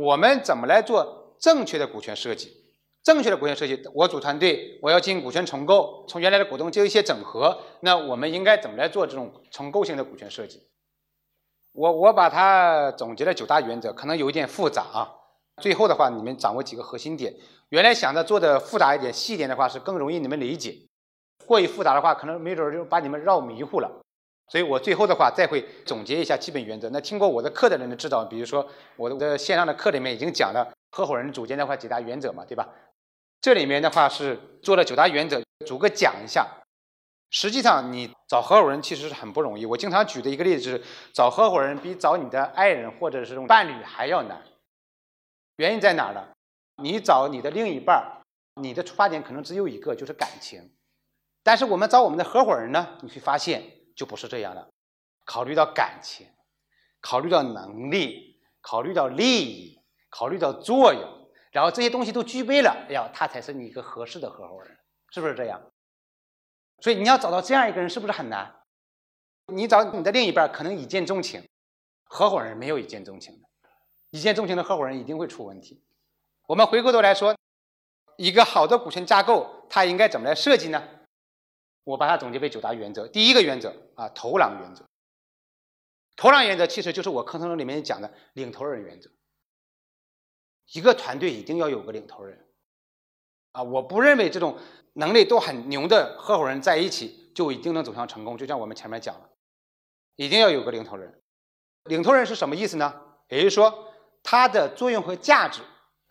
我们怎么来做正确的股权设计？正确的股权设计，我组团队，我要进行股权重构，从原来的股东进行一些整合。那我们应该怎么来做这种重构性的股权设计？我我把它总结了九大原则，可能有一点复杂啊。最后的话，你们掌握几个核心点。原来想着做的复杂一点、细一点的话，是更容易你们理解。过于复杂的话，可能没准就把你们绕迷糊了。所以我最后的话再会总结一下基本原则。那听过我的课的人都知道，比如说我的线上的课里面已经讲了合伙人组建的话几大原则嘛，对吧？这里面的话是做了九大原则，逐个讲一下。实际上，你找合伙人其实是很不容易。我经常举的一个例子是，找合伙人比找你的爱人或者是伴侣还要难。原因在哪儿呢？你找你的另一半，你的出发点可能只有一个，就是感情。但是我们找我们的合伙人呢，你会发现就不是这样的。考虑到感情，考虑到能力，考虑到利益，考虑到作用。然后这些东西都具备了，哎呀，他才是你一个合适的合伙人，是不是这样？所以你要找到这样一个人，是不是很难？你找你的另一半可能一见钟情，合伙人没有一见钟情的，一见钟情的合伙人一定会出问题。我们回过头来说，一个好的股权架构，它应该怎么来设计呢？我把它总结为九大原则。第一个原则啊，头狼原则。头狼原则其实就是我课程里面讲的领头人原则。一个团队一定要有个领头人，啊，我不认为这种能力都很牛的合伙人在一起就一定能走向成功。就像我们前面讲了，一定要有个领头人。领头人是什么意思呢？也就是说，他的作用和价值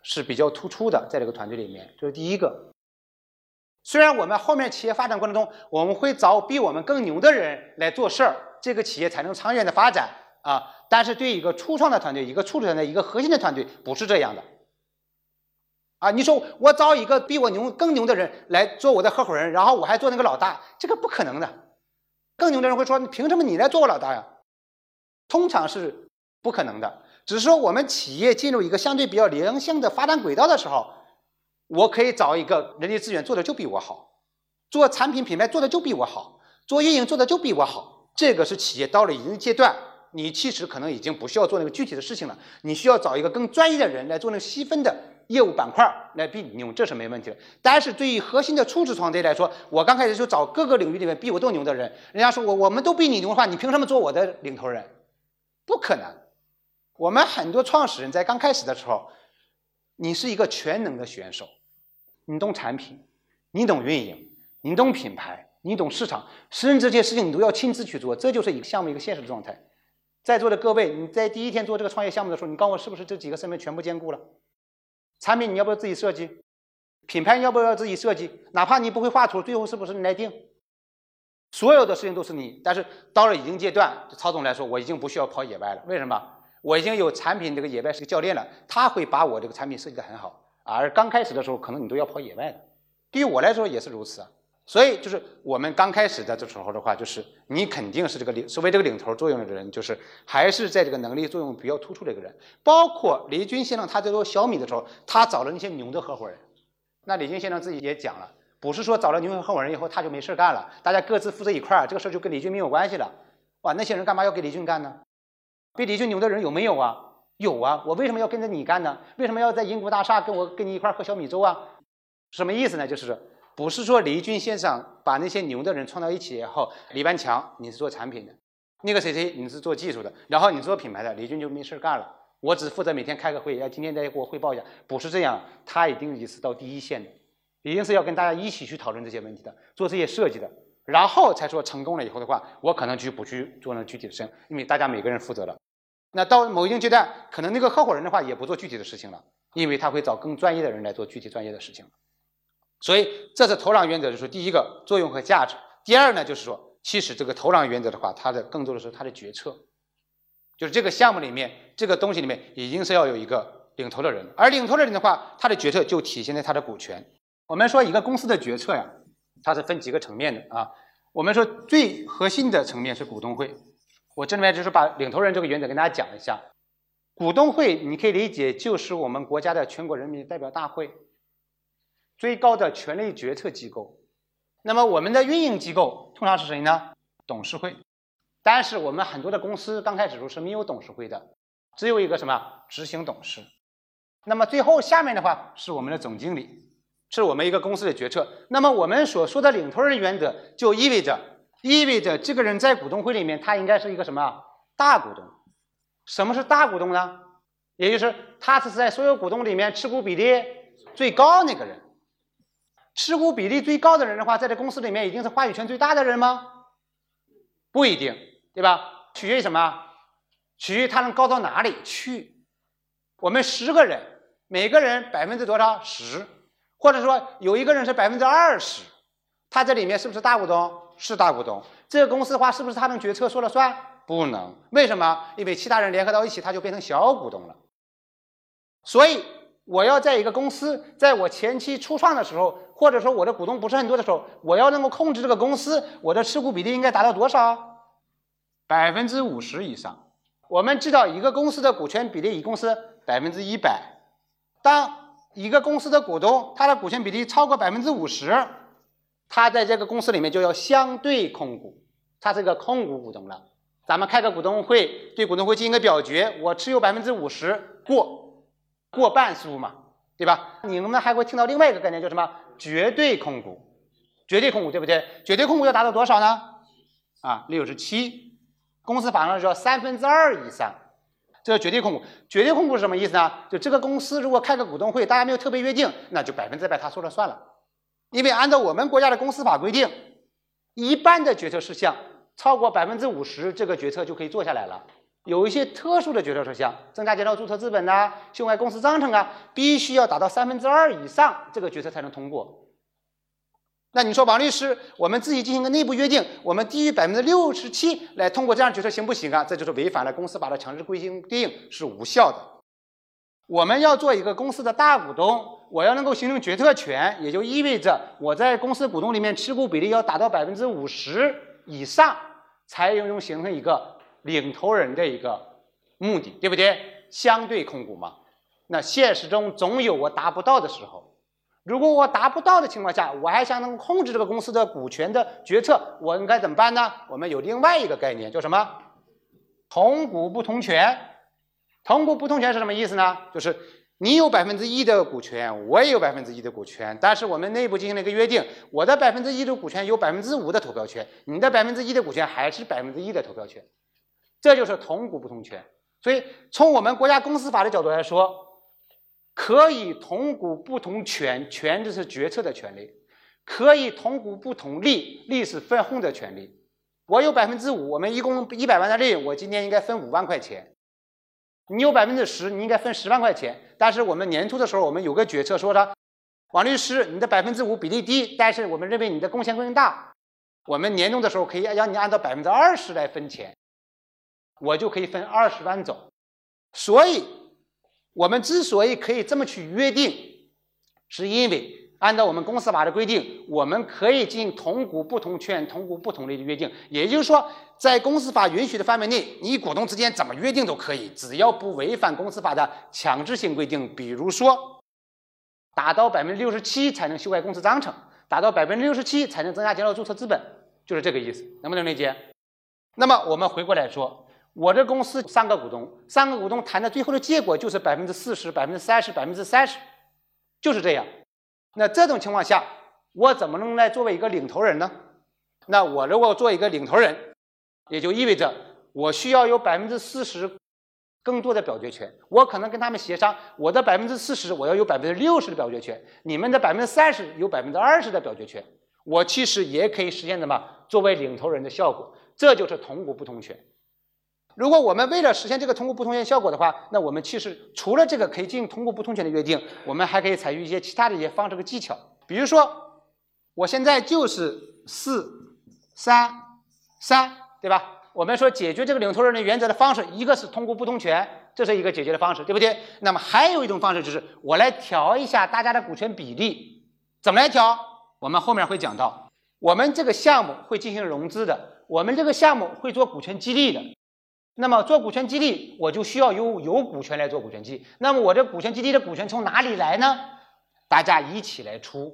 是比较突出的，在这个团队里面，这是第一个。虽然我们后面企业发展过程中，我们会找比我们更牛的人来做事儿，这个企业才能长远的发展啊。但是对一个初创的团队，一个初创的一个核心的团队，不是这样的，啊，你说我找一个比我牛更牛的人来做我的合伙人，然后我还做那个老大，这个不可能的。更牛的人会说，你凭什么你来做我老大呀？通常是不可能的。只是说我们企业进入一个相对比较良性的发展轨道的时候，我可以找一个人力资源做的就比我好，做产品品牌做的就比我好，做运营做的就比我好。这个是企业到了一定阶段。你其实可能已经不需要做那个具体的事情了，你需要找一个更专业的人来做那个细分的业务板块来比你牛，这是没问题的。但是对于核心的初始团队来说，我刚开始就找各个领域里面比我都牛的人，人家说我我们都比你牛的话，你凭什么做我的领头人？不可能。我们很多创始人在刚开始的时候，你是一个全能的选手，你懂产品，你懂运营，你懂品牌，你懂市场，甚至这些事情你都要亲自去做，这就是一个项目一个现实的状态。在座的各位，你在第一天做这个创业项目的时候，你告诉我是不是这几个身份全部兼顾了？产品你要不要自己设计？品牌要不要自己设计？哪怕你不会画图，最后是不是你来定？所有的事情都是你。但是到了一定阶段，曹总来说，我已经不需要跑野外了。为什么？我已经有产品这个野外是个教练了，他会把我这个产品设计的很好。而刚开始的时候，可能你都要跑野外的。对于我来说也是如此啊。所以就是我们刚开始的这时候的话，就是你肯定是这个领，所谓这个领头作用的人，就是还是在这个能力作用比较突出的一个人。包括李军先生他在做小米的时候，他找了那些牛的合伙人。那李军先生自己也讲了，不是说找了牛的合伙人以后他就没事干了，大家各自负责一块儿，这个事儿就跟李军没有关系了。哇，那些人干嘛要给李军干呢？比李军牛的人有没有啊？有啊，我为什么要跟着你干呢？为什么要在银谷大厦跟我跟你一块喝小米粥啊？什么意思呢？就是。不是说李军先生把那些牛的人创到一起以后，李万强你是做产品的，那个谁谁你是做技术的，然后你做品牌的，李军就没事干了，我只负责每天开个会，要今天再给我汇报一下，不是这样，他一定也是到第一线的，一定是要跟大家一起去讨论这些问题的，做这些设计的，然后才说成功了以后的话，我可能就不去做那具体的事情，因为大家每个人负责了，那到某一定阶段，可能那个合伙人的话也不做具体的事情了，因为他会找更专业的人来做具体专业的事情。所以这是头狼原则，就是第一个作用和价值。第二呢，就是说，其实这个头狼原则的话，它的更多的是它的决策，就是这个项目里面这个东西里面，已经是要有一个领头的人。而领头的人的话，他的决策就体现在他的股权。我们说一个公司的决策呀，它是分几个层面的啊。我们说最核心的层面是股东会。我这里面就是把领头人这个原则跟大家讲一下。股东会你可以理解就是我们国家的全国人民代表大会。最高的权力决策机构，那么我们的运营机构通常是谁呢？董事会。但是我们很多的公司刚开始时候是没有董事会的，只有一个什么执行董事。那么最后下面的话是我们的总经理，是我们一个公司的决策。那么我们所说的领头人原则，就意味着意味着这个人在股东会里面，他应该是一个什么大股东？什么是大股东呢？也就是他是在所有股东里面持股比例最高那个人。持股比例最高的人的话，在这公司里面一定是话语权最大的人吗？不一定，对吧？取决于什么？取决于他能高到哪里去。我们十个人，每个人百分之多少？十，或者说有一个人是百分之二十，他这里面是不是大股东？是大股东。这个公司的话，是不是他能决策说了算？不能。为什么？因为其他人联合到一起，他就变成小股东了。所以。我要在一个公司，在我前期初创的时候，或者说我的股东不是很多的时候，我要能够控制这个公司，我的持股比例应该达到多少？百分之五十以上。我们知道一个公司的股权比例一共是百分之一百。当一个公司的股东他的股权比例超过百分之五十，他在这个公司里面就要相对控股，他是个控股股东了。咱们开个股东会，对股东会进行个表决，我持有百分之五十过。过半数嘛，对吧？你们还会听到另外一个概念，叫什么？绝对控股，绝对控股，对不对？绝对控股要达到多少呢？啊，六十七。公司法上说三分之二以上，这是绝对控股。绝对控股是什么意思呢？就这个公司如果开个股东会，大家没有特别约定，那就百分之百他说了算了。因为按照我们国家的公司法规定，一般的决策事项超过百分之五十，这个决策就可以做下来了。有一些特殊的决策事项，增加减少注册资本呐，修改公司章程啊，必须要达到三分之二以上，这个决策才能通过。那你说王律师，我们自己进行个内部约定，我们低于百分之六十七来通过这样决策行不行啊？这就是违反了公司法的强制规定，是无效的。我们要做一个公司的大股东，我要能够形成决策权，也就意味着我在公司股东里面持股比例要达到百分之五十以上，才能形成一个。领头人的一个目的，对不对？相对控股嘛。那现实中总有我达不到的时候。如果我达不到的情况下，我还想能控制这个公司的股权的决策，我应该怎么办呢？我们有另外一个概念，叫什么？同股不同权。同股不同权是什么意思呢？就是。你有百分之一的股权，我也有百分之一的股权，但是我们内部进行了一个约定，我的百分之一的股权有百分之五的投票权，你的百分之一的股权还是百分之一的投票权，这就是同股不同权。所以从我们国家公司法的角度来说，可以同股不同权，权就是决策的权利；可以同股不同利，利是分红的权利。我有百分之五，我们一共一百万的利，我今天应该分五万块钱。你有百分之十，你应该分十万块钱。但是我们年初的时候，我们有个决策，说的王律师，你的百分之五比例低，但是我们认为你的贡献更大。我们年终的时候可以让你按照百分之二十来分钱，我就可以分二十万走。所以，我们之所以可以这么去约定，是因为。按照我们公司法的规定，我们可以进行同股不同权、同股不同利的约定。也就是说，在公司法允许的范围内，你股东之间怎么约定都可以，只要不违反公司法的强制性规定。比如说，达到百分之六十七才能修改公司章程，达到百分之六十七才能增加减少注册资本，就是这个意思，能不能理解？那么我们回过来说，我这公司三个股东，三个股东谈的最后的结果就是百分之四十、百分之三十、百分之三十，就是这样。那这种情况下，我怎么能来作为一个领头人呢？那我如果做一个领头人，也就意味着我需要有百分之四十更多的表决权。我可能跟他们协商，我的百分之四十我要有百分之六十的表决权，你们的百分之三十有百分之二十的表决权。我其实也可以实现什么？作为领头人的效果，这就是同股不同权。如果我们为了实现这个同股不同权效果的话，那我们其实除了这个可以进行同股不同权的约定，我们还可以采取一些其他的一些方式和技巧。比如说，我现在就是四三三，对吧？我们说解决这个领头人的原则的方式，一个是通过不同权，这是一个解决的方式，对不对？那么还有一种方式就是我来调一下大家的股权比例，怎么来调？我们后面会讲到，我们这个项目会进行融资的，我们这个项目会做股权激励的。那么做股权激励，我就需要有有股权来做股权激励。那么我这股权激励的股权从哪里来呢？大家一起来出。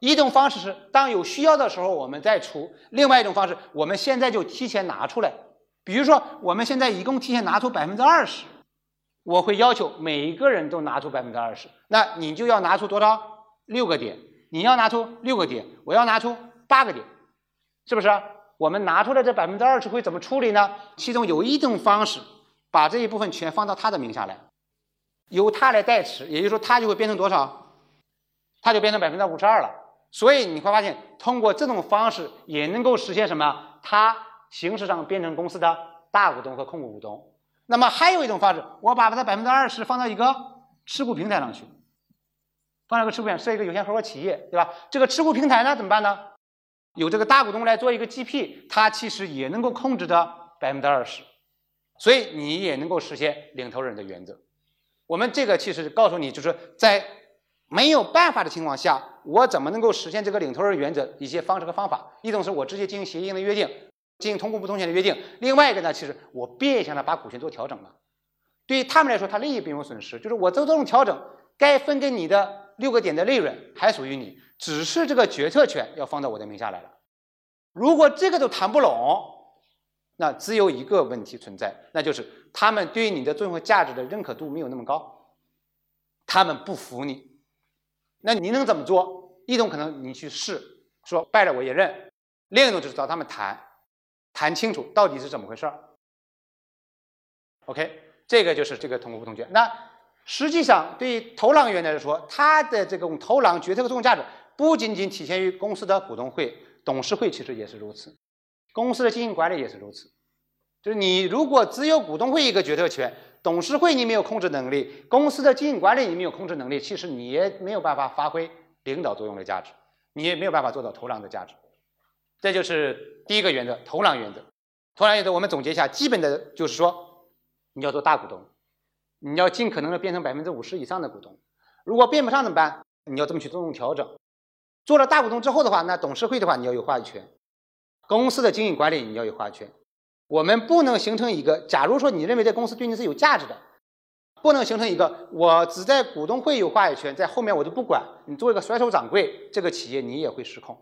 一种方式是当有需要的时候我们再出；另外一种方式，我们现在就提前拿出来。比如说，我们现在一共提前拿出百分之二十，我会要求每一个人都拿出百分之二十，那你就要拿出多少？六个点，你要拿出六个点，我要拿出八个点，是不是？我们拿出来这百分之二十会怎么处理呢？其中有一种方式，把这一部分全放到他的名下来，由他来代持，也就是说，他就会变成多少？他就变成百分之五十二了。所以你会发现，通过这种方式也能够实现什么？他形式上变成公司的大股东和控股股东。那么还有一种方式，我把它百分之二十放到一个持股平台上去，放到一个持股平台，设一个有限合伙企业，对吧？这个持股平台呢怎么办呢？有这个大股东来做一个 GP，他其实也能够控制着百分之二十，所以你也能够实现领头人的原则。我们这个其实告诉你，就是在没有办法的情况下。我怎么能够实现这个领头人原则？一些方式和方法，一种是我直接进行协议性的约定，进行同股不同权的约定；另外一个呢，其实我变相的把股权做调整了。对于他们来说，他利益并没有损失，就是我做这种调整，该分给你的六个点的利润还属于你，只是这个决策权要放到我的名下来了。如果这个都谈不拢，那只有一个问题存在，那就是他们对于你的作用和价值的认可度没有那么高，他们不服你。那你能怎么做？一种可能你去试，说败了我也认；另一种就是找他们谈，谈清楚到底是怎么回事儿。OK，这个就是这个同股不同权。那实际上对于投行员来说，他的这种投行决策的作用价值不仅仅体现于公司的股东会、董事会，其实也是如此，公司的经营管理也是如此。就是你如果只有股东会一个决策权。董事会你没有控制能力，公司的经营管理你没有控制能力，其实你也没有办法发挥领导作用的价值，你也没有办法做到投狼的价值。这就是第一个原则，投狼原则。投狼原则我们总结一下，基本的就是说，你要做大股东，你要尽可能的变成百分之五十以上的股东。如果变不上怎么办？你要这么去做调整。做了大股东之后的话，那董事会的话你要有话语权，公司的经营管理你要有话语权。我们不能形成一个，假如说你认为这公司对你是有价值的，不能形成一个我只在股东会有话语权，在后面我就不管你做一个甩手掌柜，这个企业你也会失控。